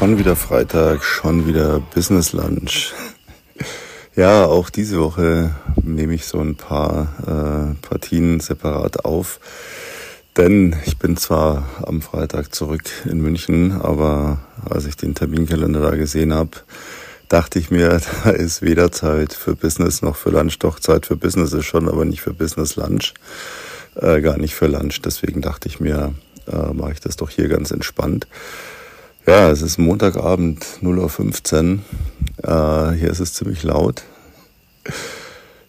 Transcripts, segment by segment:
Schon wieder Freitag, schon wieder Business Lunch. Ja, auch diese Woche nehme ich so ein paar äh, Partien separat auf. Denn ich bin zwar am Freitag zurück in München, aber als ich den Terminkalender da gesehen habe, dachte ich mir, da ist weder Zeit für Business noch für Lunch. Doch Zeit für Business ist schon, aber nicht für Business Lunch. Äh, gar nicht für Lunch. Deswegen dachte ich mir, äh, mache ich das doch hier ganz entspannt. Ja, es ist Montagabend 0.15 Uhr. Äh, hier ist es ziemlich laut.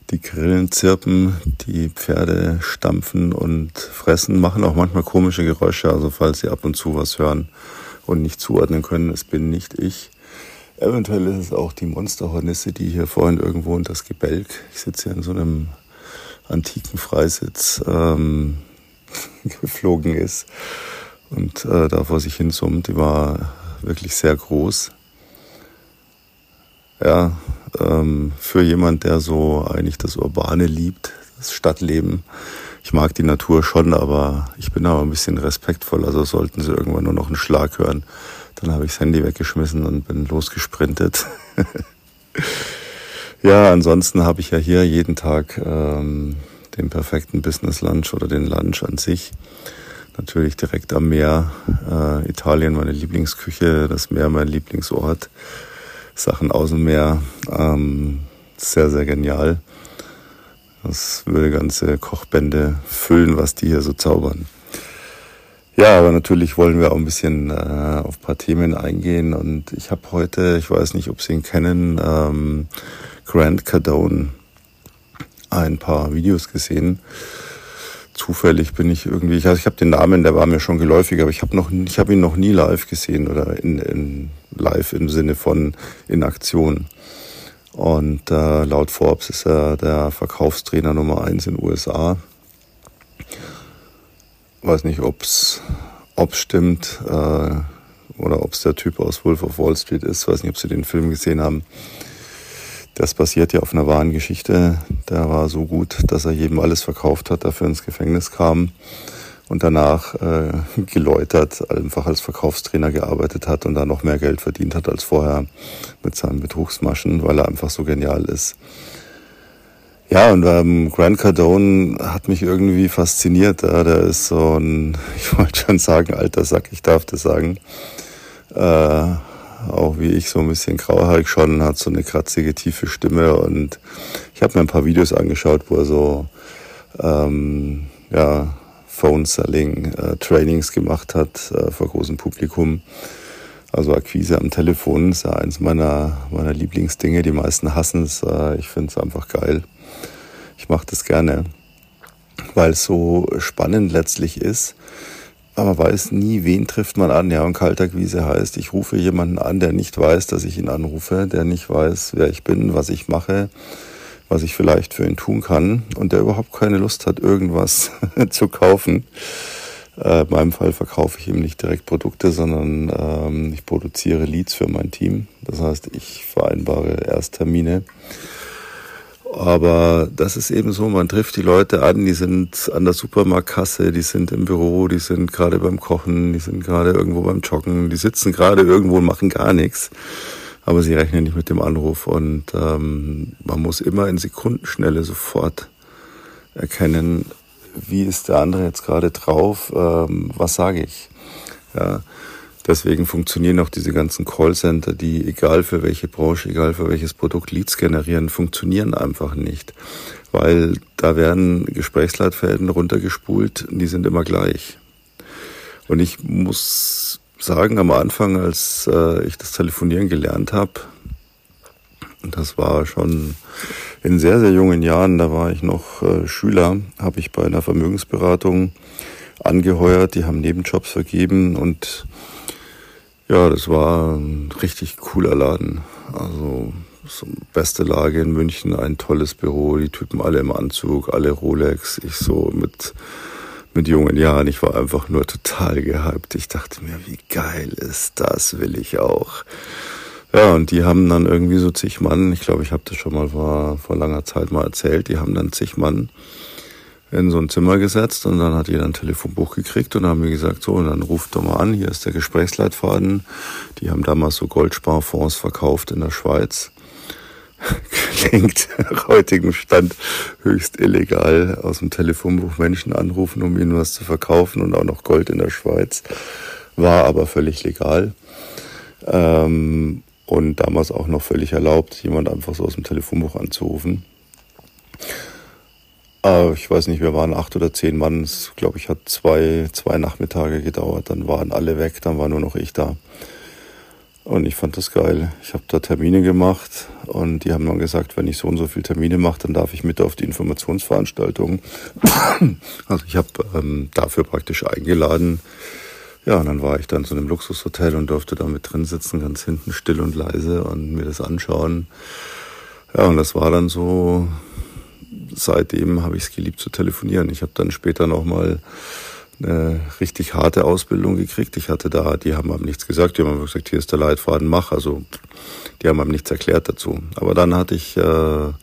Die Grillen zirpen, die Pferde stampfen und fressen, machen auch manchmal komische Geräusche. Also falls Sie ab und zu was hören und nicht zuordnen können, es bin nicht ich. Eventuell ist es auch die Monsterhornisse, die hier vorhin irgendwo in das Gebälk, ich sitze hier in so einem antiken Freisitz, ähm, geflogen ist und äh, da vor sich hin summt. Die war wirklich sehr groß. Ja, ähm, für jemand, der so eigentlich das Urbane liebt, das Stadtleben. Ich mag die Natur schon, aber ich bin aber ein bisschen respektvoll. Also sollten sie irgendwann nur noch einen Schlag hören, dann habe ich das Handy weggeschmissen und bin losgesprintet. ja, ansonsten habe ich ja hier jeden Tag ähm, den perfekten Business Lunch oder den Lunch an sich. Natürlich direkt am Meer. Äh, Italien meine Lieblingsküche, das Meer mein Lieblingsort. Sachen aus dem Meer. Ähm, sehr, sehr genial. Das würde ganze Kochbände füllen, was die hier so zaubern. Ja, aber natürlich wollen wir auch ein bisschen äh, auf ein paar Themen eingehen. Und ich habe heute, ich weiß nicht, ob Sie ihn kennen, ähm, Grant Cardone ein paar Videos gesehen. Zufällig bin ich irgendwie, ich, also ich habe den Namen, der war mir schon geläufig, aber ich habe noch, ihn noch nie live gesehen oder in, in live im Sinne von in Aktion. Und äh, laut Forbes ist er der Verkaufstrainer Nummer eins in den USA. Weiß nicht, ob's ob's stimmt äh, oder ob's der Typ aus Wolf of Wall Street ist. Weiß nicht, ob Sie den Film gesehen haben. Das basiert ja auf einer wahren Geschichte. Der war so gut, dass er jedem alles verkauft hat, dafür ins Gefängnis kam und danach äh, geläutert, einfach als Verkaufstrainer gearbeitet hat und da noch mehr Geld verdient hat als vorher mit seinen Betrugsmaschen, weil er einfach so genial ist. Ja, und ähm, Grant Cardone hat mich irgendwie fasziniert. Ja. Der ist so ein, ich wollte schon sagen, alter Sack, ich darf das sagen. Äh, auch wie ich so ein bisschen grauhaarig schon, hat so eine kratzige, tiefe Stimme und ich habe mir ein paar Videos angeschaut, wo er so ähm, ja, Phone-Selling, äh, Trainings gemacht hat äh, vor großem Publikum. Also Akquise am Telefon ist ja eins meiner, meiner Lieblingsdinge. Die meisten hassen es. Äh, ich finde es einfach geil. Ich mache das gerne, weil es so spannend letztlich ist man weiß nie, wen trifft man an. Ja, und Kaltakquise heißt, ich rufe jemanden an, der nicht weiß, dass ich ihn anrufe, der nicht weiß, wer ich bin, was ich mache, was ich vielleicht für ihn tun kann und der überhaupt keine Lust hat, irgendwas zu kaufen. Äh, in meinem Fall verkaufe ich ihm nicht direkt Produkte, sondern ähm, ich produziere Leads für mein Team. Das heißt, ich vereinbare Ersttermine. Aber das ist eben so, man trifft die Leute an, die sind an der Supermarktkasse, die sind im Büro, die sind gerade beim Kochen, die sind gerade irgendwo beim Joggen, die sitzen gerade irgendwo und machen gar nichts. Aber sie rechnen nicht mit dem Anruf und ähm, man muss immer in Sekundenschnelle sofort erkennen, wie ist der andere jetzt gerade drauf, ähm, was sage ich. Ja, Deswegen funktionieren auch diese ganzen Callcenter, die egal für welche Branche, egal für welches Produkt Leads generieren, funktionieren einfach nicht. Weil da werden Gesprächsleitfäden runtergespult, die sind immer gleich. Und ich muss sagen, am Anfang, als äh, ich das Telefonieren gelernt habe, das war schon in sehr, sehr jungen Jahren, da war ich noch äh, Schüler, habe ich bei einer Vermögensberatung angeheuert, die haben Nebenjobs vergeben und ja, das war ein richtig cooler Laden. Also so beste Lage in München, ein tolles Büro, die Typen alle im Anzug, alle Rolex. Ich so mit, mit jungen Jahren, ich war einfach nur total gehypt. Ich dachte mir, wie geil ist das, will ich auch. Ja, und die haben dann irgendwie so zig Mann, ich glaube, ich habe das schon mal vor, vor langer Zeit mal erzählt, die haben dann zig Mann in so ein Zimmer gesetzt und dann hat jeder ein Telefonbuch gekriegt und haben wir gesagt, so, und dann ruft doch mal an, hier ist der Gesprächsleitfaden. Die haben damals so Goldsparfonds verkauft in der Schweiz. Klingt nach heutigem Stand höchst illegal, aus dem Telefonbuch Menschen anrufen, um ihnen was zu verkaufen und auch noch Gold in der Schweiz. War aber völlig legal. Ähm, und damals auch noch völlig erlaubt, jemand einfach so aus dem Telefonbuch anzurufen. Äh, ich weiß nicht, wir waren acht oder zehn Mann. Es, glaube ich, hat zwei, zwei Nachmittage gedauert. Dann waren alle weg, dann war nur noch ich da. Und ich fand das geil. Ich habe da Termine gemacht und die haben dann gesagt, wenn ich so und so viele Termine mache, dann darf ich mit auf die Informationsveranstaltung. Also ich habe ähm, dafür praktisch eingeladen. Ja, und dann war ich dann zu einem Luxushotel und durfte da mit drin sitzen, ganz hinten still und leise und mir das anschauen. Ja, und das war dann so seitdem habe ich es geliebt zu telefonieren. Ich habe dann später nochmal eine richtig harte Ausbildung gekriegt. Ich hatte da, die haben einem nichts gesagt, die haben gesagt, hier ist der Leitfaden, mach. Also die haben einem nichts erklärt dazu. Aber dann hatte ich äh,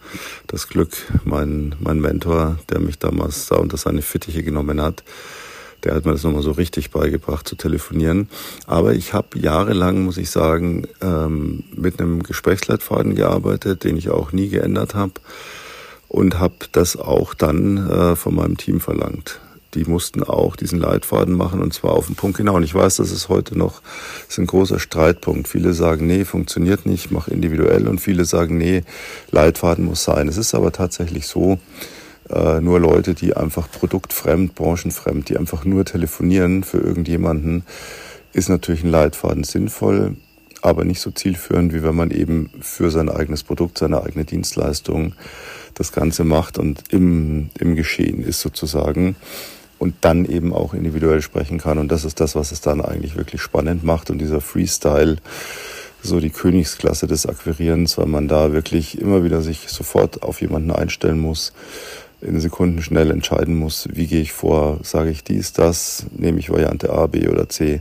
das Glück, mein, mein Mentor, der mich damals da unter seine Fittiche genommen hat, der hat mir das nochmal so richtig beigebracht zu telefonieren. Aber ich habe jahrelang, muss ich sagen, ähm, mit einem Gesprächsleitfaden gearbeitet, den ich auch nie geändert habe und habe das auch dann äh, von meinem Team verlangt. Die mussten auch diesen Leitfaden machen und zwar auf den Punkt genau. Und ich weiß, das ist heute noch ist ein großer Streitpunkt. Viele sagen, nee, funktioniert nicht, mach individuell und viele sagen, nee, Leitfaden muss sein. Es ist aber tatsächlich so, äh, nur Leute, die einfach produktfremd, branchenfremd, die einfach nur telefonieren für irgendjemanden, ist natürlich ein Leitfaden sinnvoll, aber nicht so zielführend, wie wenn man eben für sein eigenes Produkt, seine eigene Dienstleistung das Ganze macht und im, im Geschehen ist sozusagen und dann eben auch individuell sprechen kann. Und das ist das, was es dann eigentlich wirklich spannend macht. Und dieser Freestyle, so die Königsklasse des Akquirierens, weil man da wirklich immer wieder sich sofort auf jemanden einstellen muss, in Sekunden schnell entscheiden muss, wie gehe ich vor, sage ich dies, das, nehme ich Variante A, B oder C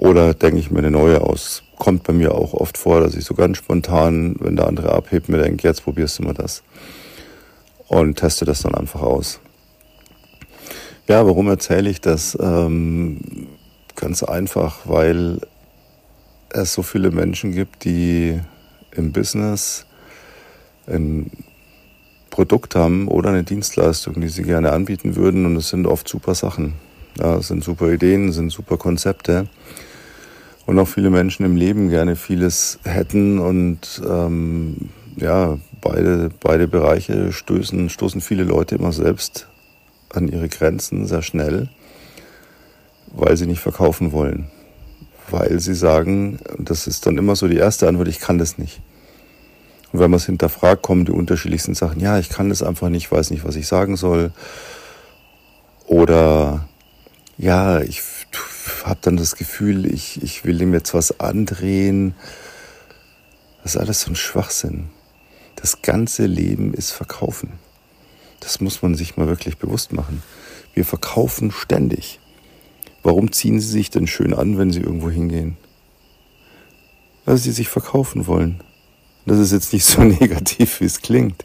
oder denke ich mir eine neue aus. Kommt bei mir auch oft vor, dass ich so ganz spontan, wenn der andere abhebt, mir denke, jetzt probierst du mal das und teste das dann einfach aus. Ja, warum erzähle ich das? Ähm, ganz einfach, weil es so viele Menschen gibt, die im Business ein Produkt haben oder eine Dienstleistung, die sie gerne anbieten würden und es sind oft super Sachen. Ja, es sind super Ideen, es sind super Konzepte und auch viele Menschen im Leben gerne vieles hätten und ähm, ja, beide, beide Bereiche stößen, stoßen viele Leute immer selbst an ihre Grenzen sehr schnell, weil sie nicht verkaufen wollen. Weil sie sagen, das ist dann immer so die erste Antwort, ich kann das nicht. Und wenn man es hinterfragt, kommen die unterschiedlichsten Sachen. Ja, ich kann das einfach nicht, weiß nicht, was ich sagen soll. Oder ja, ich habe dann das Gefühl, ich, ich will ihm jetzt was andrehen. Das ist alles so ein Schwachsinn. Das ganze Leben ist Verkaufen. Das muss man sich mal wirklich bewusst machen. Wir verkaufen ständig. Warum ziehen Sie sich denn schön an, wenn Sie irgendwo hingehen? Weil Sie sich verkaufen wollen. Das ist jetzt nicht so negativ, wie es klingt.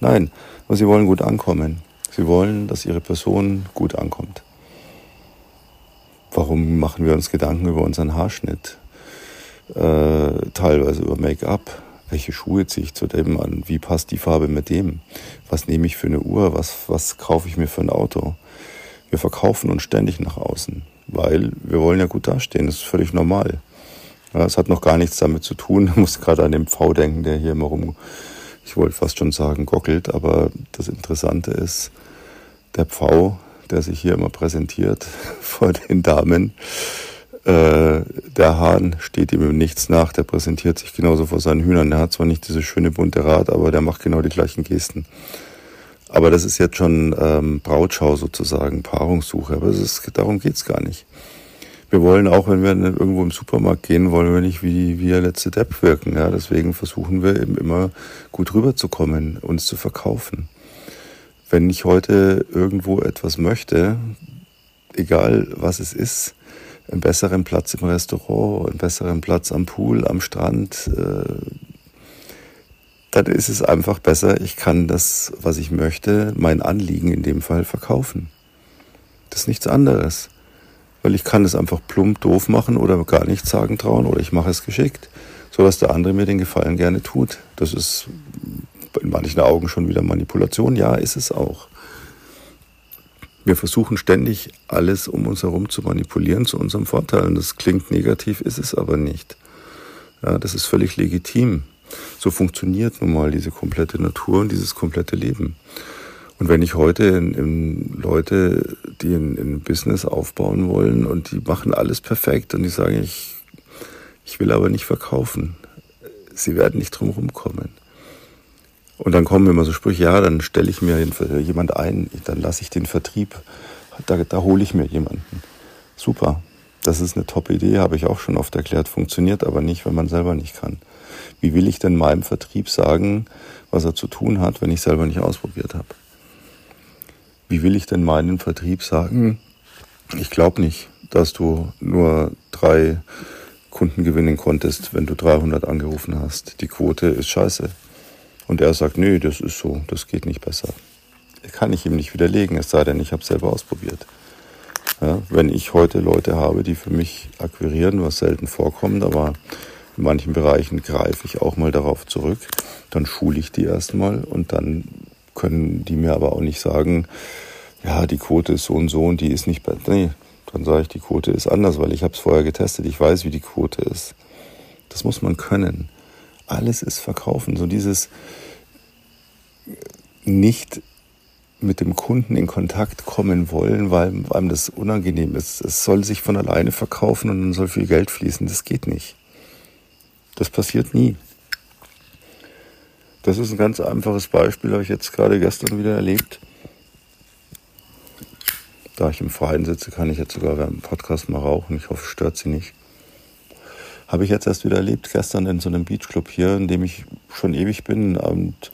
Nein, aber Sie wollen gut ankommen. Sie wollen, dass Ihre Person gut ankommt. Warum machen wir uns Gedanken über unseren Haarschnitt? Äh, teilweise über Make-up, welche Schuhe ziehe ich zu dem an, wie passt die Farbe mit dem, was nehme ich für eine Uhr, was, was kaufe ich mir für ein Auto. Wir verkaufen uns ständig nach außen, weil wir wollen ja gut dastehen, das ist völlig normal. Ja, hat noch gar nichts damit zu tun, ich muss gerade an den Pfau denken, der hier immer rum, ich wollte fast schon sagen, gockelt, aber das Interessante ist, der Pfau, der sich hier immer präsentiert vor den Damen, äh, der Hahn steht ihm im Nichts nach, der präsentiert sich genauso vor seinen Hühnern. Der hat zwar nicht diese schöne bunte Rad, aber der macht genau die gleichen Gesten. Aber das ist jetzt schon ähm, Brautschau sozusagen, Paarungssuche. Aber ist, darum geht's gar nicht. Wir wollen auch, wenn wir irgendwo im Supermarkt gehen, wollen wir nicht wie, wie der letzte Depp wirken. Ja? Deswegen versuchen wir eben immer gut rüberzukommen, uns zu verkaufen. Wenn ich heute irgendwo etwas möchte, egal was es ist, einen besseren Platz im Restaurant, einen besseren Platz am Pool, am Strand, äh, dann ist es einfach besser, ich kann das, was ich möchte, mein Anliegen in dem Fall verkaufen. Das ist nichts anderes. Weil ich kann es einfach plump doof machen oder gar nichts sagen trauen oder ich mache es geschickt, sodass der andere mir den Gefallen gerne tut. Das ist in manchen Augen schon wieder Manipulation. Ja, ist es auch. Wir versuchen ständig alles um uns herum zu manipulieren zu unserem Vorteil. Und das klingt negativ, ist es aber nicht. Ja, das ist völlig legitim. So funktioniert nun mal diese komplette Natur und dieses komplette Leben. Und wenn ich heute in, in Leute, die ein, ein Business aufbauen wollen und die machen alles perfekt und die sagen, ich, ich will aber nicht verkaufen, sie werden nicht drum rumkommen. Und dann kommen immer so Sprüche, ja, dann stelle ich mir jemand ein, dann lasse ich den Vertrieb, da, da hole ich mir jemanden. Super, das ist eine Top-Idee, habe ich auch schon oft erklärt, funktioniert aber nicht, wenn man selber nicht kann. Wie will ich denn meinem Vertrieb sagen, was er zu tun hat, wenn ich selber nicht ausprobiert habe? Wie will ich denn meinem Vertrieb sagen, ich glaube nicht, dass du nur drei Kunden gewinnen konntest, wenn du 300 angerufen hast. Die Quote ist scheiße. Und er sagt, nö, das ist so, das geht nicht besser. Kann ich ihm nicht widerlegen, es sei denn, ich habe es selber ausprobiert. Ja, wenn ich heute Leute habe, die für mich akquirieren, was selten vorkommt, aber in manchen Bereichen greife ich auch mal darauf zurück, dann schule ich die erstmal und dann können die mir aber auch nicht sagen, ja, die Quote ist so und so und die ist nicht besser. Nee, dann sage ich, die Quote ist anders, weil ich habe es vorher getestet, ich weiß, wie die Quote ist. Das muss man können. Alles ist verkaufen. So dieses nicht mit dem Kunden in Kontakt kommen wollen, weil einem das unangenehm ist. Es soll sich von alleine verkaufen und dann soll viel Geld fließen. Das geht nicht. Das passiert nie. Das ist ein ganz einfaches Beispiel, habe ich jetzt gerade gestern wieder erlebt. Da ich im Verein sitze, kann ich jetzt sogar dem Podcast mal rauchen. Ich hoffe, es stört Sie nicht. Habe ich jetzt erst wieder erlebt, gestern in so einem Beachclub hier, in dem ich schon ewig bin und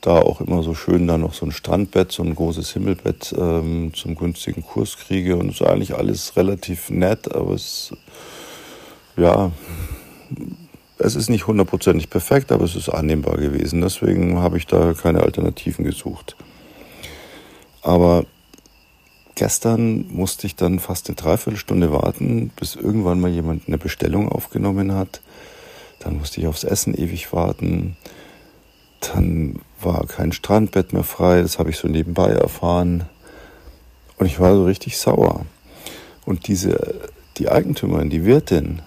da auch immer so schön da noch so ein Strandbett, so ein großes Himmelbett ähm, zum günstigen Kurs kriege. Und es ist eigentlich alles relativ nett, aber es, ja, es ist nicht hundertprozentig perfekt, aber es ist annehmbar gewesen. Deswegen habe ich da keine Alternativen gesucht. Aber gestern musste ich dann fast eine Dreiviertelstunde warten, bis irgendwann mal jemand eine Bestellung aufgenommen hat. Dann musste ich aufs Essen ewig warten. Dann war kein Strandbett mehr frei, das habe ich so nebenbei erfahren. Und ich war so richtig sauer. Und diese, die Eigentümerin, die Wirtin,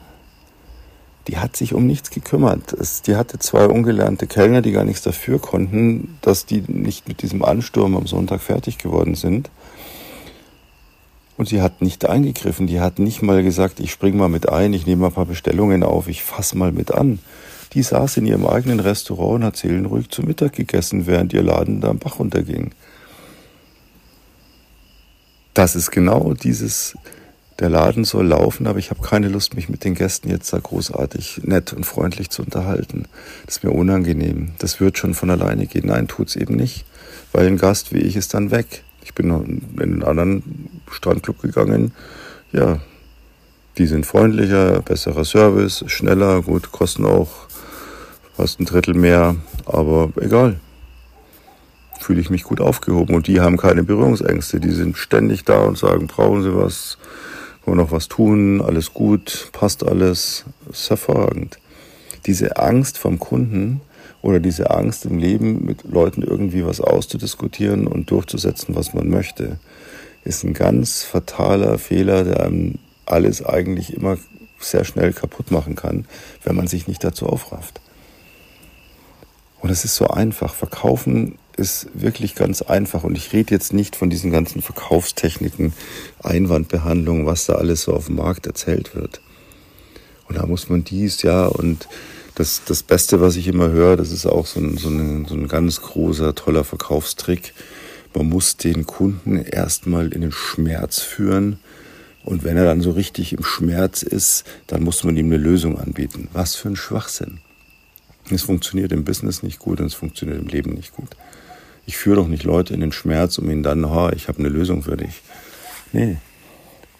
die hat sich um nichts gekümmert. Es, die hatte zwei ungelernte Kellner, die gar nichts dafür konnten, dass die nicht mit diesem Ansturm am Sonntag fertig geworden sind. Und sie hat nicht eingegriffen, die hat nicht mal gesagt, ich spring mal mit ein, ich nehme mal ein paar Bestellungen auf, ich fass mal mit an. Die saß in ihrem eigenen Restaurant und hat seelenruhig zu Mittag gegessen, während ihr Laden da am Bach runterging. Das ist genau dieses, der Laden soll laufen, aber ich habe keine Lust, mich mit den Gästen jetzt da großartig nett und freundlich zu unterhalten. Das ist mir unangenehm. Das wird schon von alleine gehen. Nein, tut's eben nicht, weil ein Gast wie ich ist dann weg. Ich bin in anderen Strandclub gegangen. Ja, die sind freundlicher, besserer Service, schneller, gut, kosten auch fast ein Drittel mehr, aber egal. Fühle ich mich gut aufgehoben und die haben keine Berührungsängste. Die sind ständig da und sagen, brauchen Sie was, wollen noch was tun, alles gut, passt alles, ist hervorragend. Diese Angst vom Kunden oder diese Angst im Leben mit Leuten irgendwie was auszudiskutieren und durchzusetzen, was man möchte, ist ein ganz fataler Fehler, der einem alles eigentlich immer sehr schnell kaputt machen kann, wenn man sich nicht dazu aufrafft. Und es ist so einfach. Verkaufen ist wirklich ganz einfach. Und ich rede jetzt nicht von diesen ganzen Verkaufstechniken, Einwandbehandlung, was da alles so auf dem Markt erzählt wird. Und da muss man dies, ja, und das, das Beste, was ich immer höre, das ist auch so ein, so, ein, so ein ganz großer, toller Verkaufstrick. Man muss den Kunden erstmal in den Schmerz führen. Und wenn er dann so richtig im Schmerz ist, dann muss man ihm eine Lösung anbieten. Was für ein Schwachsinn. Es funktioniert im Business nicht gut und es funktioniert im Leben nicht gut. Ich führe doch nicht Leute in den Schmerz, um ihnen dann, ha, ich habe eine Lösung für dich. Nee.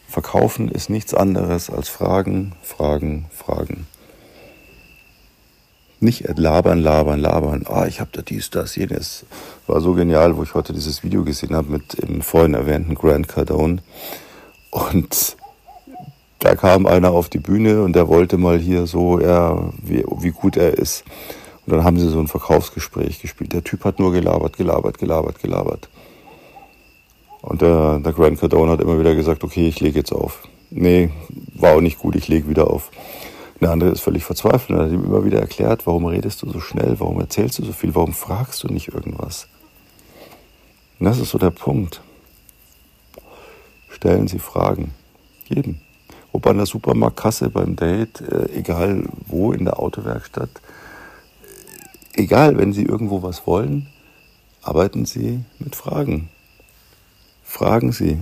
Verkaufen ist nichts anderes als Fragen, Fragen, Fragen. Nicht labern, labern, labern. Ah, ich habe da dies, das, jenes. War so genial, wo ich heute dieses Video gesehen habe mit dem vorhin erwähnten Grant Cardone. Und da kam einer auf die Bühne und der wollte mal hier so, er, wie, wie gut er ist. Und dann haben sie so ein Verkaufsgespräch gespielt. Der Typ hat nur gelabert, gelabert, gelabert, gelabert. Und der, der Grant Cardone hat immer wieder gesagt, okay, ich lege jetzt auf. Nee, war auch nicht gut, ich lege wieder auf. Der andere ist völlig verzweifelt und hat ihm immer wieder erklärt, warum redest du so schnell, warum erzählst du so viel, warum fragst du nicht irgendwas. Und das ist so der Punkt. Stellen Sie Fragen. Jedem. Ob an der Supermarktkasse, beim Date, äh, egal wo, in der Autowerkstatt. Egal, wenn Sie irgendwo was wollen, arbeiten Sie mit Fragen. Fragen Sie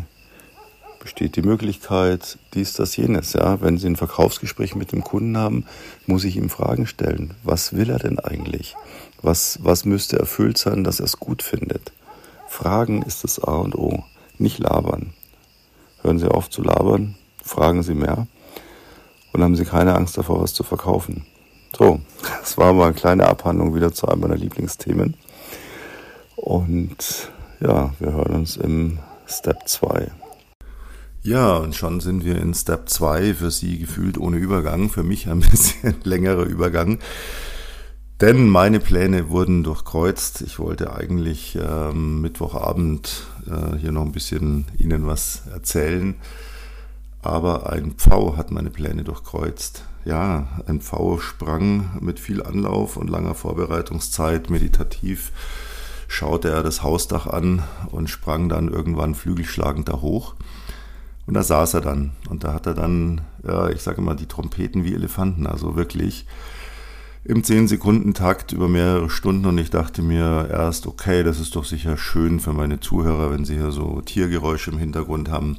besteht die Möglichkeit, dies, das, jenes. Ja, wenn Sie ein Verkaufsgespräch mit dem Kunden haben, muss ich ihm Fragen stellen. Was will er denn eigentlich? Was, was müsste erfüllt sein, dass er es gut findet? Fragen ist das A und O. Nicht labern. Hören Sie auf zu labern, fragen Sie mehr und haben Sie keine Angst davor, was zu verkaufen. So, das war mal eine kleine Abhandlung wieder zu einem meiner Lieblingsthemen. Und ja, wir hören uns im Step 2. Ja, und schon sind wir in Step 2, für Sie gefühlt ohne Übergang, für mich ein bisschen längerer Übergang. Denn meine Pläne wurden durchkreuzt. Ich wollte eigentlich ähm, Mittwochabend äh, hier noch ein bisschen Ihnen was erzählen. Aber ein Pfau hat meine Pläne durchkreuzt. Ja, ein Pfau sprang mit viel Anlauf und langer Vorbereitungszeit meditativ, schaute er das Hausdach an und sprang dann irgendwann flügelschlagend da hoch. Und da saß er dann. Und da hat er dann, ja, ich sage immer, die Trompeten wie Elefanten, also wirklich im 10-Sekunden-Takt über mehrere Stunden. Und ich dachte mir erst, okay, das ist doch sicher schön für meine Zuhörer, wenn sie hier so Tiergeräusche im Hintergrund haben.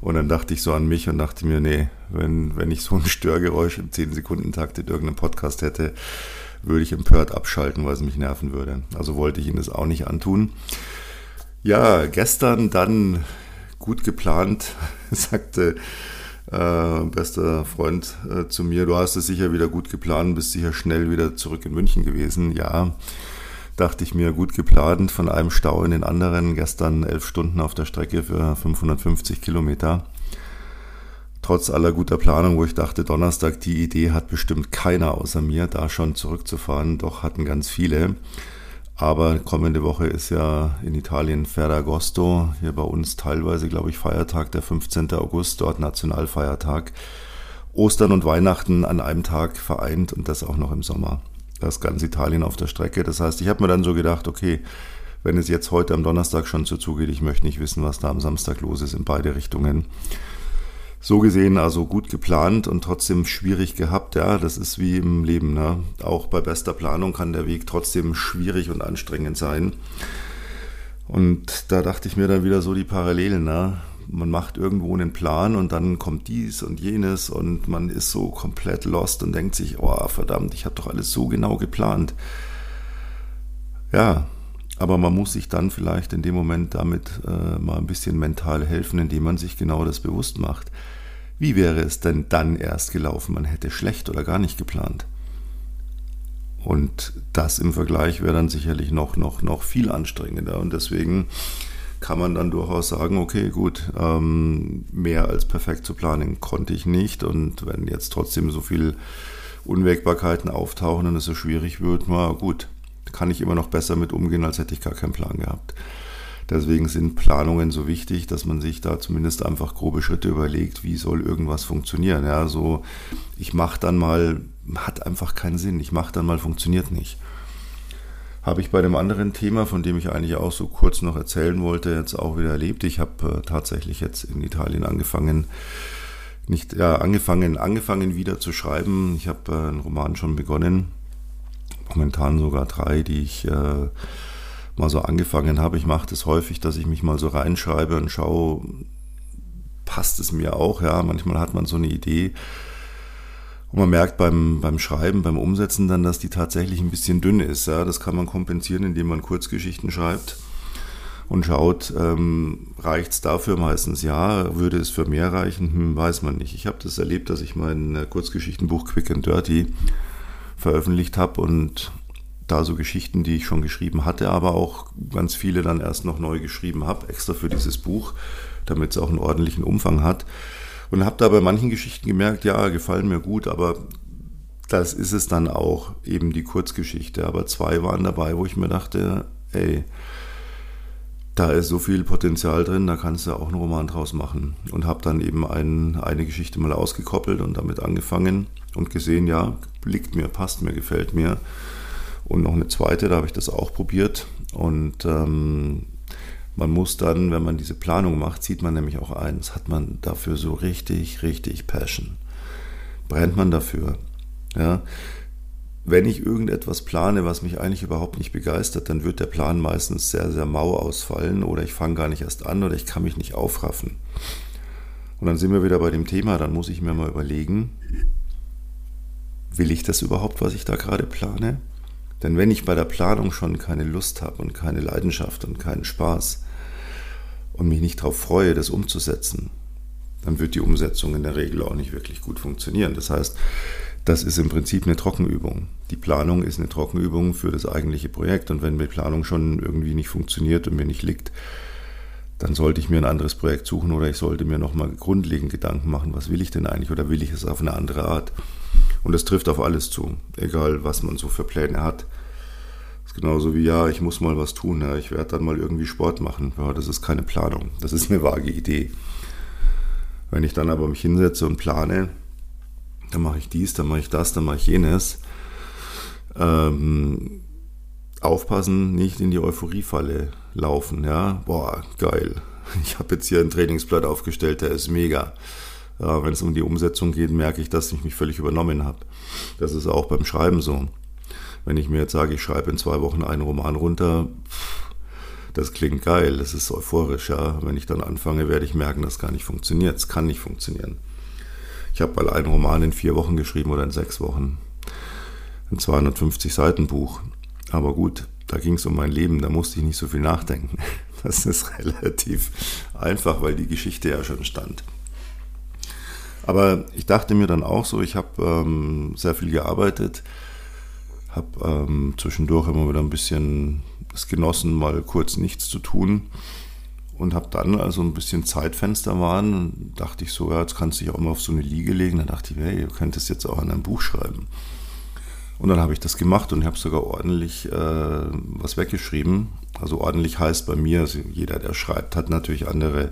Und dann dachte ich so an mich und dachte mir, nee, wenn, wenn ich so ein Störgeräusch im 10-Sekunden-Takt in irgendeinem Podcast hätte, würde ich empört abschalten, weil es mich nerven würde. Also wollte ich Ihnen das auch nicht antun. Ja, gestern dann gut geplant, sagte äh, bester Freund äh, zu mir, du hast es sicher wieder gut geplant, bist sicher schnell wieder zurück in München gewesen. Ja, dachte ich mir, gut geplant, von einem Stau in den anderen. Gestern elf Stunden auf der Strecke für 550 Kilometer. Trotz aller guter Planung, wo ich dachte, Donnerstag, die Idee hat bestimmt keiner außer mir, da schon zurückzufahren. Doch hatten ganz viele. Aber kommende Woche ist ja in Italien Ferragosto, hier bei uns teilweise, glaube ich, Feiertag, der 15. August, dort Nationalfeiertag. Ostern und Weihnachten an einem Tag vereint und das auch noch im Sommer. Das ganz Italien auf der Strecke. Das heißt, ich habe mir dann so gedacht, okay, wenn es jetzt heute am Donnerstag schon so zugeht, ich möchte nicht wissen, was da am Samstag los ist in beide Richtungen so gesehen also gut geplant und trotzdem schwierig gehabt. Ja, das ist wie im Leben. Ne? Auch bei bester Planung kann der Weg trotzdem schwierig und anstrengend sein. Und da dachte ich mir dann wieder so die Parallelen. Ne? Man macht irgendwo einen Plan und dann kommt dies und jenes und man ist so komplett lost und denkt sich, oh verdammt, ich habe doch alles so genau geplant. Ja, aber man muss sich dann vielleicht in dem Moment damit äh, mal ein bisschen mental helfen, indem man sich genau das bewusst macht. Wie wäre es denn dann erst gelaufen? Man hätte schlecht oder gar nicht geplant. Und das im Vergleich wäre dann sicherlich noch, noch, noch viel anstrengender. Und deswegen kann man dann durchaus sagen, okay, gut, ähm, mehr als perfekt zu planen konnte ich nicht. Und wenn jetzt trotzdem so viel Unwägbarkeiten auftauchen und es so schwierig wird, na gut, kann ich immer noch besser mit umgehen, als hätte ich gar keinen Plan gehabt. Deswegen sind Planungen so wichtig, dass man sich da zumindest einfach grobe Schritte überlegt, wie soll irgendwas funktionieren. Ja, so ich mache dann mal, hat einfach keinen Sinn. Ich mache dann mal, funktioniert nicht. Habe ich bei dem anderen Thema, von dem ich eigentlich auch so kurz noch erzählen wollte, jetzt auch wieder erlebt. Ich habe äh, tatsächlich jetzt in Italien angefangen, nicht ja, angefangen, angefangen wieder zu schreiben. Ich habe äh, einen Roman schon begonnen momentan sogar drei, die ich äh, mal so angefangen habe. Ich mache das häufig, dass ich mich mal so reinschreibe und schaue, passt es mir auch. Ja, manchmal hat man so eine Idee. Und man merkt beim, beim Schreiben, beim Umsetzen dann, dass die tatsächlich ein bisschen dünn ist. Ja, das kann man kompensieren, indem man Kurzgeschichten schreibt und schaut, ähm, reicht es dafür meistens ja, würde es für mehr reichen, hm, weiß man nicht. Ich habe das erlebt, dass ich mein Kurzgeschichtenbuch Quick and Dirty veröffentlicht habe und da so Geschichten, die ich schon geschrieben hatte, aber auch ganz viele dann erst noch neu geschrieben habe, extra für dieses Buch, damit es auch einen ordentlichen Umfang hat. Und habe da bei manchen Geschichten gemerkt, ja, gefallen mir gut, aber das ist es dann auch, eben die Kurzgeschichte. Aber zwei waren dabei, wo ich mir dachte, ey, da ist so viel Potenzial drin, da kannst du auch einen Roman draus machen. Und habe dann eben ein, eine Geschichte mal ausgekoppelt und damit angefangen und gesehen, ja, liegt mir, passt mir, gefällt mir. Und noch eine zweite, da habe ich das auch probiert. Und ähm, man muss dann, wenn man diese Planung macht, sieht man nämlich auch eins, hat man dafür so richtig, richtig Passion. Brennt man dafür. Ja? wenn ich irgendetwas plane, was mich eigentlich überhaupt nicht begeistert, dann wird der Plan meistens sehr, sehr mau ausfallen oder ich fange gar nicht erst an oder ich kann mich nicht aufraffen. Und dann sind wir wieder bei dem Thema, dann muss ich mir mal überlegen, will ich das überhaupt, was ich da gerade plane? Denn wenn ich bei der Planung schon keine Lust habe und keine Leidenschaft und keinen Spaß und mich nicht darauf freue, das umzusetzen, dann wird die Umsetzung in der Regel auch nicht wirklich gut funktionieren. Das heißt, das ist im Prinzip eine Trockenübung. Die Planung ist eine Trockenübung für das eigentliche Projekt. Und wenn die Planung schon irgendwie nicht funktioniert und mir nicht liegt, dann sollte ich mir ein anderes Projekt suchen oder ich sollte mir nochmal grundlegend Gedanken machen, was will ich denn eigentlich oder will ich es auf eine andere Art. Und das trifft auf alles zu, egal was man so für Pläne hat. Das ist genauso wie, ja, ich muss mal was tun, ja, ich werde dann mal irgendwie Sport machen. Ja, das ist keine Planung, das ist eine vage Idee. Wenn ich dann aber mich hinsetze und plane, dann mache ich dies, dann mache ich das, dann mache ich jenes. Ähm, aufpassen, nicht in die Euphoriefalle laufen. Ja, boah, geil. Ich habe jetzt hier ein Trainingsblatt aufgestellt, der ist mega. Ja, Wenn es um die Umsetzung geht, merke ich, dass ich mich völlig übernommen habe. Das ist auch beim Schreiben so. Wenn ich mir jetzt sage, ich schreibe in zwei Wochen einen Roman runter, das klingt geil, das ist euphorisch. Ja. Wenn ich dann anfange, werde ich merken, das gar nicht funktioniert. Es kann nicht funktionieren. Ich habe mal einen Roman in vier Wochen geschrieben oder in sechs Wochen. Ein 250 Seiten Buch. Aber gut, da ging es um mein Leben, da musste ich nicht so viel nachdenken. Das ist relativ einfach, weil die Geschichte ja schon stand. Aber ich dachte mir dann auch so, ich habe ähm, sehr viel gearbeitet, habe ähm, zwischendurch immer wieder ein bisschen es genossen, mal kurz nichts zu tun und habe dann, also ein bisschen Zeitfenster waren, dachte ich so, ja, jetzt kannst du dich auch mal auf so eine Liege legen. Dann dachte ich, hey, du könntest jetzt auch an einem Buch schreiben. Und dann habe ich das gemacht und habe sogar ordentlich äh, was weggeschrieben. Also ordentlich heißt bei mir, also jeder, der schreibt, hat natürlich andere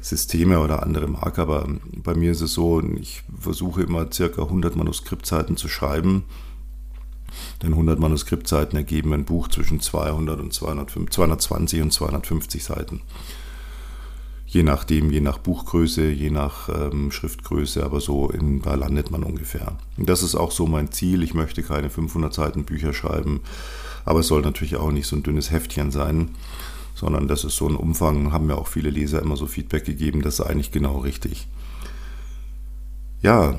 Systeme oder andere Marker, aber bei mir ist es so, ich versuche immer circa 100 Manuskriptseiten zu schreiben denn 100 Manuskriptseiten ergeben ein Buch zwischen 200 und 205, 220 und 250 Seiten. Je nachdem, je nach Buchgröße, je nach ähm, Schriftgröße, aber so in, da landet man ungefähr. Und das ist auch so mein Ziel. Ich möchte keine 500 Seiten Bücher schreiben, aber es soll natürlich auch nicht so ein dünnes Heftchen sein, sondern das ist so ein Umfang, haben mir auch viele Leser immer so Feedback gegeben, das ist eigentlich genau richtig. Ja,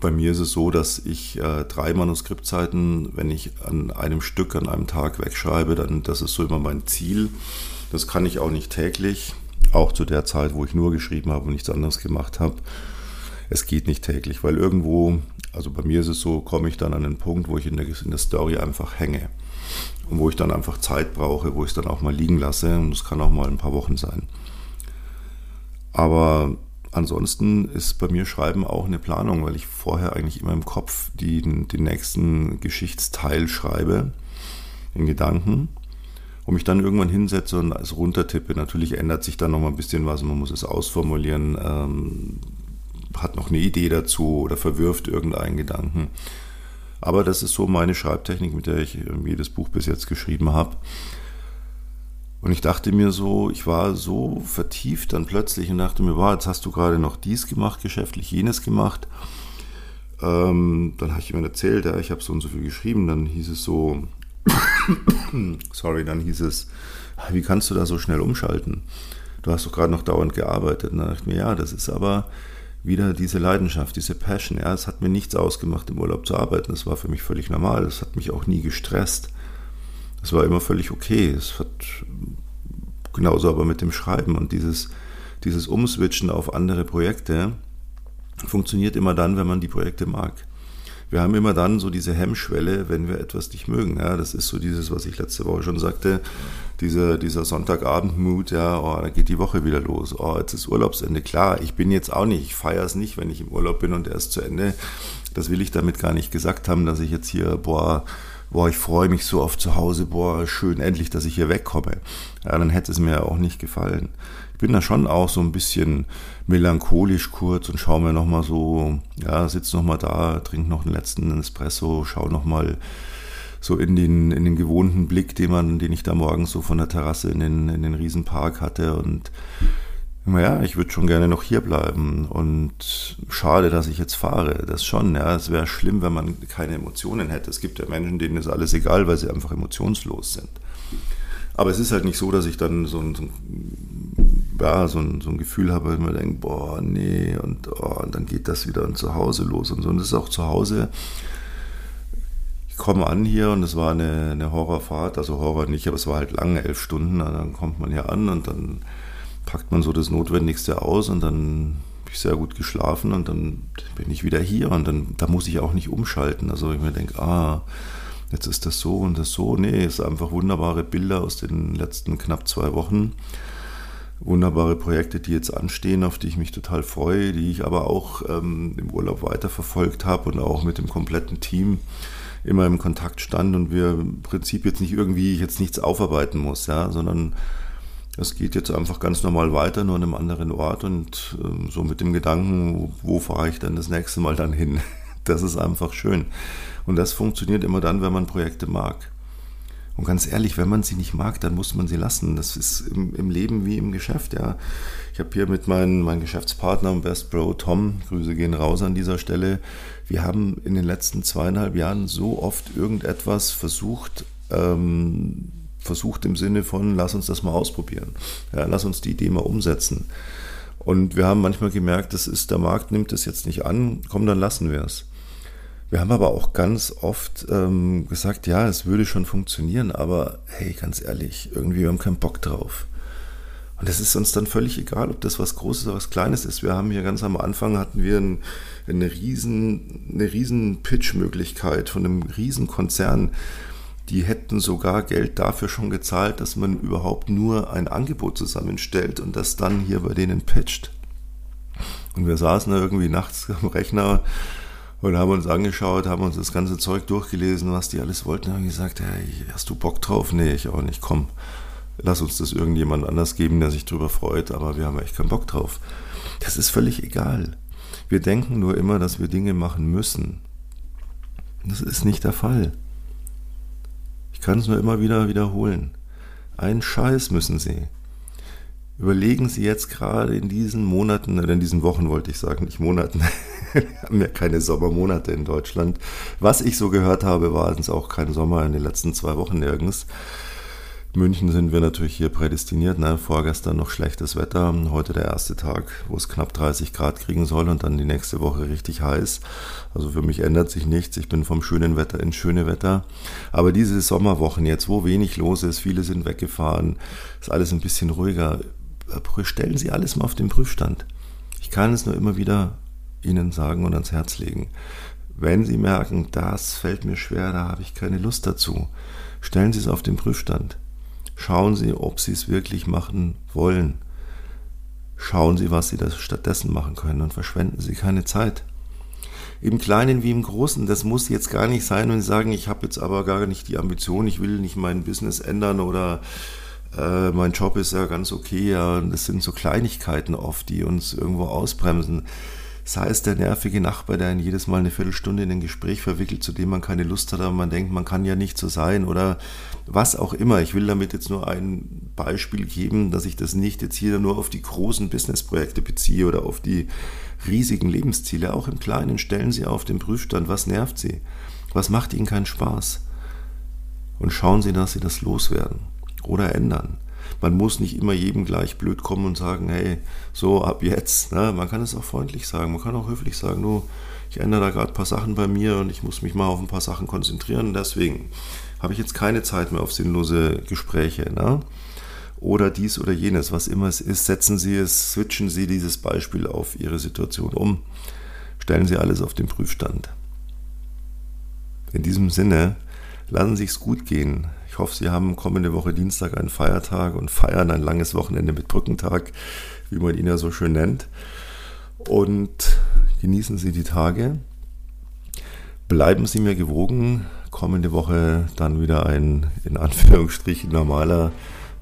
bei mir ist es so, dass ich äh, drei Manuskriptzeiten, wenn ich an einem Stück an einem Tag wegschreibe, dann das ist so immer mein Ziel. Das kann ich auch nicht täglich, auch zu der Zeit, wo ich nur geschrieben habe und nichts anderes gemacht habe. Es geht nicht täglich, weil irgendwo, also bei mir ist es so, komme ich dann an einen Punkt, wo ich in der, in der Story einfach hänge und wo ich dann einfach Zeit brauche, wo ich es dann auch mal liegen lasse und das kann auch mal ein paar Wochen sein. Aber ansonsten ist bei mir Schreiben auch eine Planung, weil ich vorher eigentlich immer im Kopf den, den nächsten Geschichtsteil schreibe, in Gedanken, und mich dann irgendwann hinsetze und es runtertippe. Natürlich ändert sich dann noch mal ein bisschen was, man muss es ausformulieren, ähm, hat noch eine Idee dazu oder verwirft irgendeinen Gedanken. Aber das ist so meine Schreibtechnik, mit der ich jedes Buch bis jetzt geschrieben habe. Und ich dachte mir so, ich war so vertieft dann plötzlich und dachte mir, wow, jetzt hast du gerade noch dies gemacht, geschäftlich jenes gemacht. Ähm, dann habe ich ihm erzählt, ja, ich habe so und so viel geschrieben. Dann hieß es so, sorry, dann hieß es, wie kannst du da so schnell umschalten? Du hast doch gerade noch dauernd gearbeitet. Und dann dachte ich mir, ja, das ist aber wieder diese Leidenschaft, diese Passion. Ja, es hat mir nichts ausgemacht, im Urlaub zu arbeiten. Das war für mich völlig normal. Das hat mich auch nie gestresst. Das war immer völlig okay. Es hat genauso aber mit dem Schreiben und dieses, dieses Umswitchen auf andere Projekte funktioniert immer dann, wenn man die Projekte mag. Wir haben immer dann so diese Hemmschwelle, wenn wir etwas nicht mögen. Ja, das ist so dieses, was ich letzte Woche schon sagte, dieser, dieser Sonntagabend-Mut, ja, oh, da geht die Woche wieder los. Oh, jetzt ist Urlaubsende. Klar, ich bin jetzt auch nicht, ich feiere es nicht, wenn ich im Urlaub bin und er ist zu Ende. Das will ich damit gar nicht gesagt haben, dass ich jetzt hier, boah, boah, ich freue mich so auf zu Hause, boah, schön, endlich, dass ich hier wegkomme. Ja, dann hätte es mir auch nicht gefallen. Ich bin da schon auch so ein bisschen melancholisch kurz und schaue mir nochmal so, ja, sitze nochmal da, trinke noch einen letzten Espresso, schaue nochmal so in den, in den gewohnten Blick, den man, den ich da morgens so von der Terrasse in den, in den Riesenpark hatte und naja, ich würde schon gerne noch hier bleiben und schade, dass ich jetzt fahre. Das schon, ja. Es wäre schlimm, wenn man keine Emotionen hätte. Es gibt ja Menschen, denen ist alles egal, weil sie einfach emotionslos sind. Aber es ist halt nicht so, dass ich dann so ein, so ein, ja, so ein, so ein Gefühl habe, wenn man denkt, boah, nee, und, oh, und dann geht das wieder zu Hause los und so. Und das ist auch zu Hause. Ich komme an hier und es war eine, eine Horrorfahrt, also Horror nicht, aber es war halt lange, elf Stunden. Und dann kommt man hier an und dann packt man so das Notwendigste aus und dann habe ich sehr gut geschlafen und dann bin ich wieder hier und dann da muss ich auch nicht umschalten. Also ich mir denke, ah, jetzt ist das so und das so. Nee, es sind einfach wunderbare Bilder aus den letzten knapp zwei Wochen. Wunderbare Projekte, die jetzt anstehen, auf die ich mich total freue, die ich aber auch ähm, im Urlaub weiterverfolgt habe und auch mit dem kompletten Team immer im Kontakt stand und wir im Prinzip jetzt nicht irgendwie jetzt nichts aufarbeiten muss, ja, sondern es geht jetzt einfach ganz normal weiter, nur an einem anderen Ort und äh, so mit dem Gedanken, wo, wo fahre ich dann das nächste Mal dann hin? Das ist einfach schön. Und das funktioniert immer dann, wenn man Projekte mag. Und ganz ehrlich, wenn man sie nicht mag, dann muss man sie lassen. Das ist im, im Leben wie im Geschäft, ja. Ich habe hier mit meinem mein Geschäftspartner und Best Bro Tom, Grüße gehen raus an dieser Stelle, wir haben in den letzten zweieinhalb Jahren so oft irgendetwas versucht, ähm, versucht im Sinne von, lass uns das mal ausprobieren. Ja, lass uns die Idee mal umsetzen. Und wir haben manchmal gemerkt, das ist, der Markt nimmt es jetzt nicht an, komm, dann lassen wir es. Wir haben aber auch ganz oft ähm, gesagt, ja, es würde schon funktionieren, aber hey, ganz ehrlich, irgendwie wir haben keinen Bock drauf. Und es ist uns dann völlig egal, ob das was Großes oder was Kleines ist. Wir haben hier ganz am Anfang hatten wir ein, eine riesen, eine riesen Pitch-Möglichkeit von einem riesen Konzern, die hätten sogar Geld dafür schon gezahlt, dass man überhaupt nur ein Angebot zusammenstellt und das dann hier bei denen pitcht. Und wir saßen da irgendwie nachts am Rechner und haben uns angeschaut, haben uns das ganze Zeug durchgelesen, was die alles wollten, und haben gesagt, hey, hast du Bock drauf? Nee, ich auch nicht, komm, lass uns das irgendjemand anders geben, der sich drüber freut, aber wir haben echt keinen Bock drauf. Das ist völlig egal. Wir denken nur immer, dass wir Dinge machen müssen. Das ist nicht der Fall kann es nur immer wieder wiederholen. Einen Scheiß müssen Sie. Überlegen Sie jetzt gerade in diesen Monaten, oder in diesen Wochen wollte ich sagen, nicht Monaten, wir haben ja keine Sommermonate in Deutschland. Was ich so gehört habe, war es auch kein Sommer in den letzten zwei Wochen nirgends. München sind wir natürlich hier prädestiniert. Ne? Vorgestern noch schlechtes Wetter, heute der erste Tag, wo es knapp 30 Grad kriegen soll und dann die nächste Woche richtig heiß. Also für mich ändert sich nichts. Ich bin vom schönen Wetter ins schöne Wetter. Aber diese Sommerwochen jetzt, wo wenig los ist, viele sind weggefahren, ist alles ein bisschen ruhiger. Stellen Sie alles mal auf den Prüfstand. Ich kann es nur immer wieder Ihnen sagen und ans Herz legen. Wenn Sie merken, das fällt mir schwer, da habe ich keine Lust dazu, stellen Sie es auf den Prüfstand. Schauen Sie, ob Sie es wirklich machen wollen. Schauen Sie, was Sie das stattdessen machen können und verschwenden Sie keine Zeit. Im Kleinen wie im Großen, das muss jetzt gar nicht sein und Sie sagen, ich habe jetzt aber gar nicht die Ambition, ich will nicht mein Business ändern oder äh, mein Job ist ja ganz okay. Ja, das sind so Kleinigkeiten oft, die uns irgendwo ausbremsen sei es der nervige Nachbar, der ihn jedes Mal eine Viertelstunde in ein Gespräch verwickelt, zu dem man keine Lust hat, aber man denkt, man kann ja nicht so sein oder was auch immer. Ich will damit jetzt nur ein Beispiel geben, dass ich das nicht jetzt hier nur auf die großen Businessprojekte beziehe oder auf die riesigen Lebensziele. Auch im Kleinen stellen Sie auf den Prüfstand, was nervt Sie? Was macht Ihnen keinen Spaß? Und schauen Sie, dass Sie das loswerden oder ändern man muss nicht immer jedem gleich blöd kommen und sagen, hey, so ab jetzt. Ne? Man kann es auch freundlich sagen, man kann auch höflich sagen, nur ich ändere da gerade ein paar Sachen bei mir und ich muss mich mal auf ein paar Sachen konzentrieren. Deswegen habe ich jetzt keine Zeit mehr auf sinnlose Gespräche. Ne? Oder dies oder jenes, was immer es ist, setzen Sie es, switchen Sie dieses Beispiel auf Ihre Situation um. Stellen Sie alles auf den Prüfstand. In diesem Sinne, lassen Sie es gut gehen. Ich hoffe, Sie haben kommende Woche Dienstag einen Feiertag und feiern ein langes Wochenende mit Brückentag, wie man ihn ja so schön nennt. Und genießen Sie die Tage. Bleiben Sie mir gewogen. Kommende Woche dann wieder ein in Anführungsstrichen normaler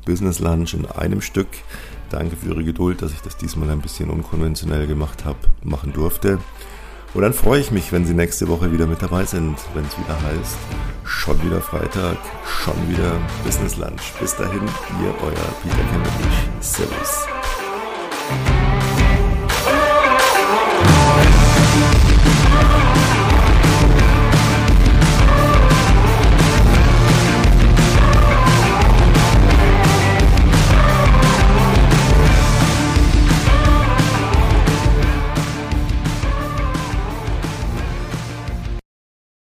Business Lunch in einem Stück. Danke für Ihre Geduld, dass ich das diesmal ein bisschen unkonventionell gemacht habe, machen durfte. Und dann freue ich mich, wenn Sie nächste Woche wieder mit dabei sind, wenn es wieder heißt, schon wieder Freitag, schon wieder Business Lunch. Bis dahin, ihr euer Peter Kemmerich. Servus.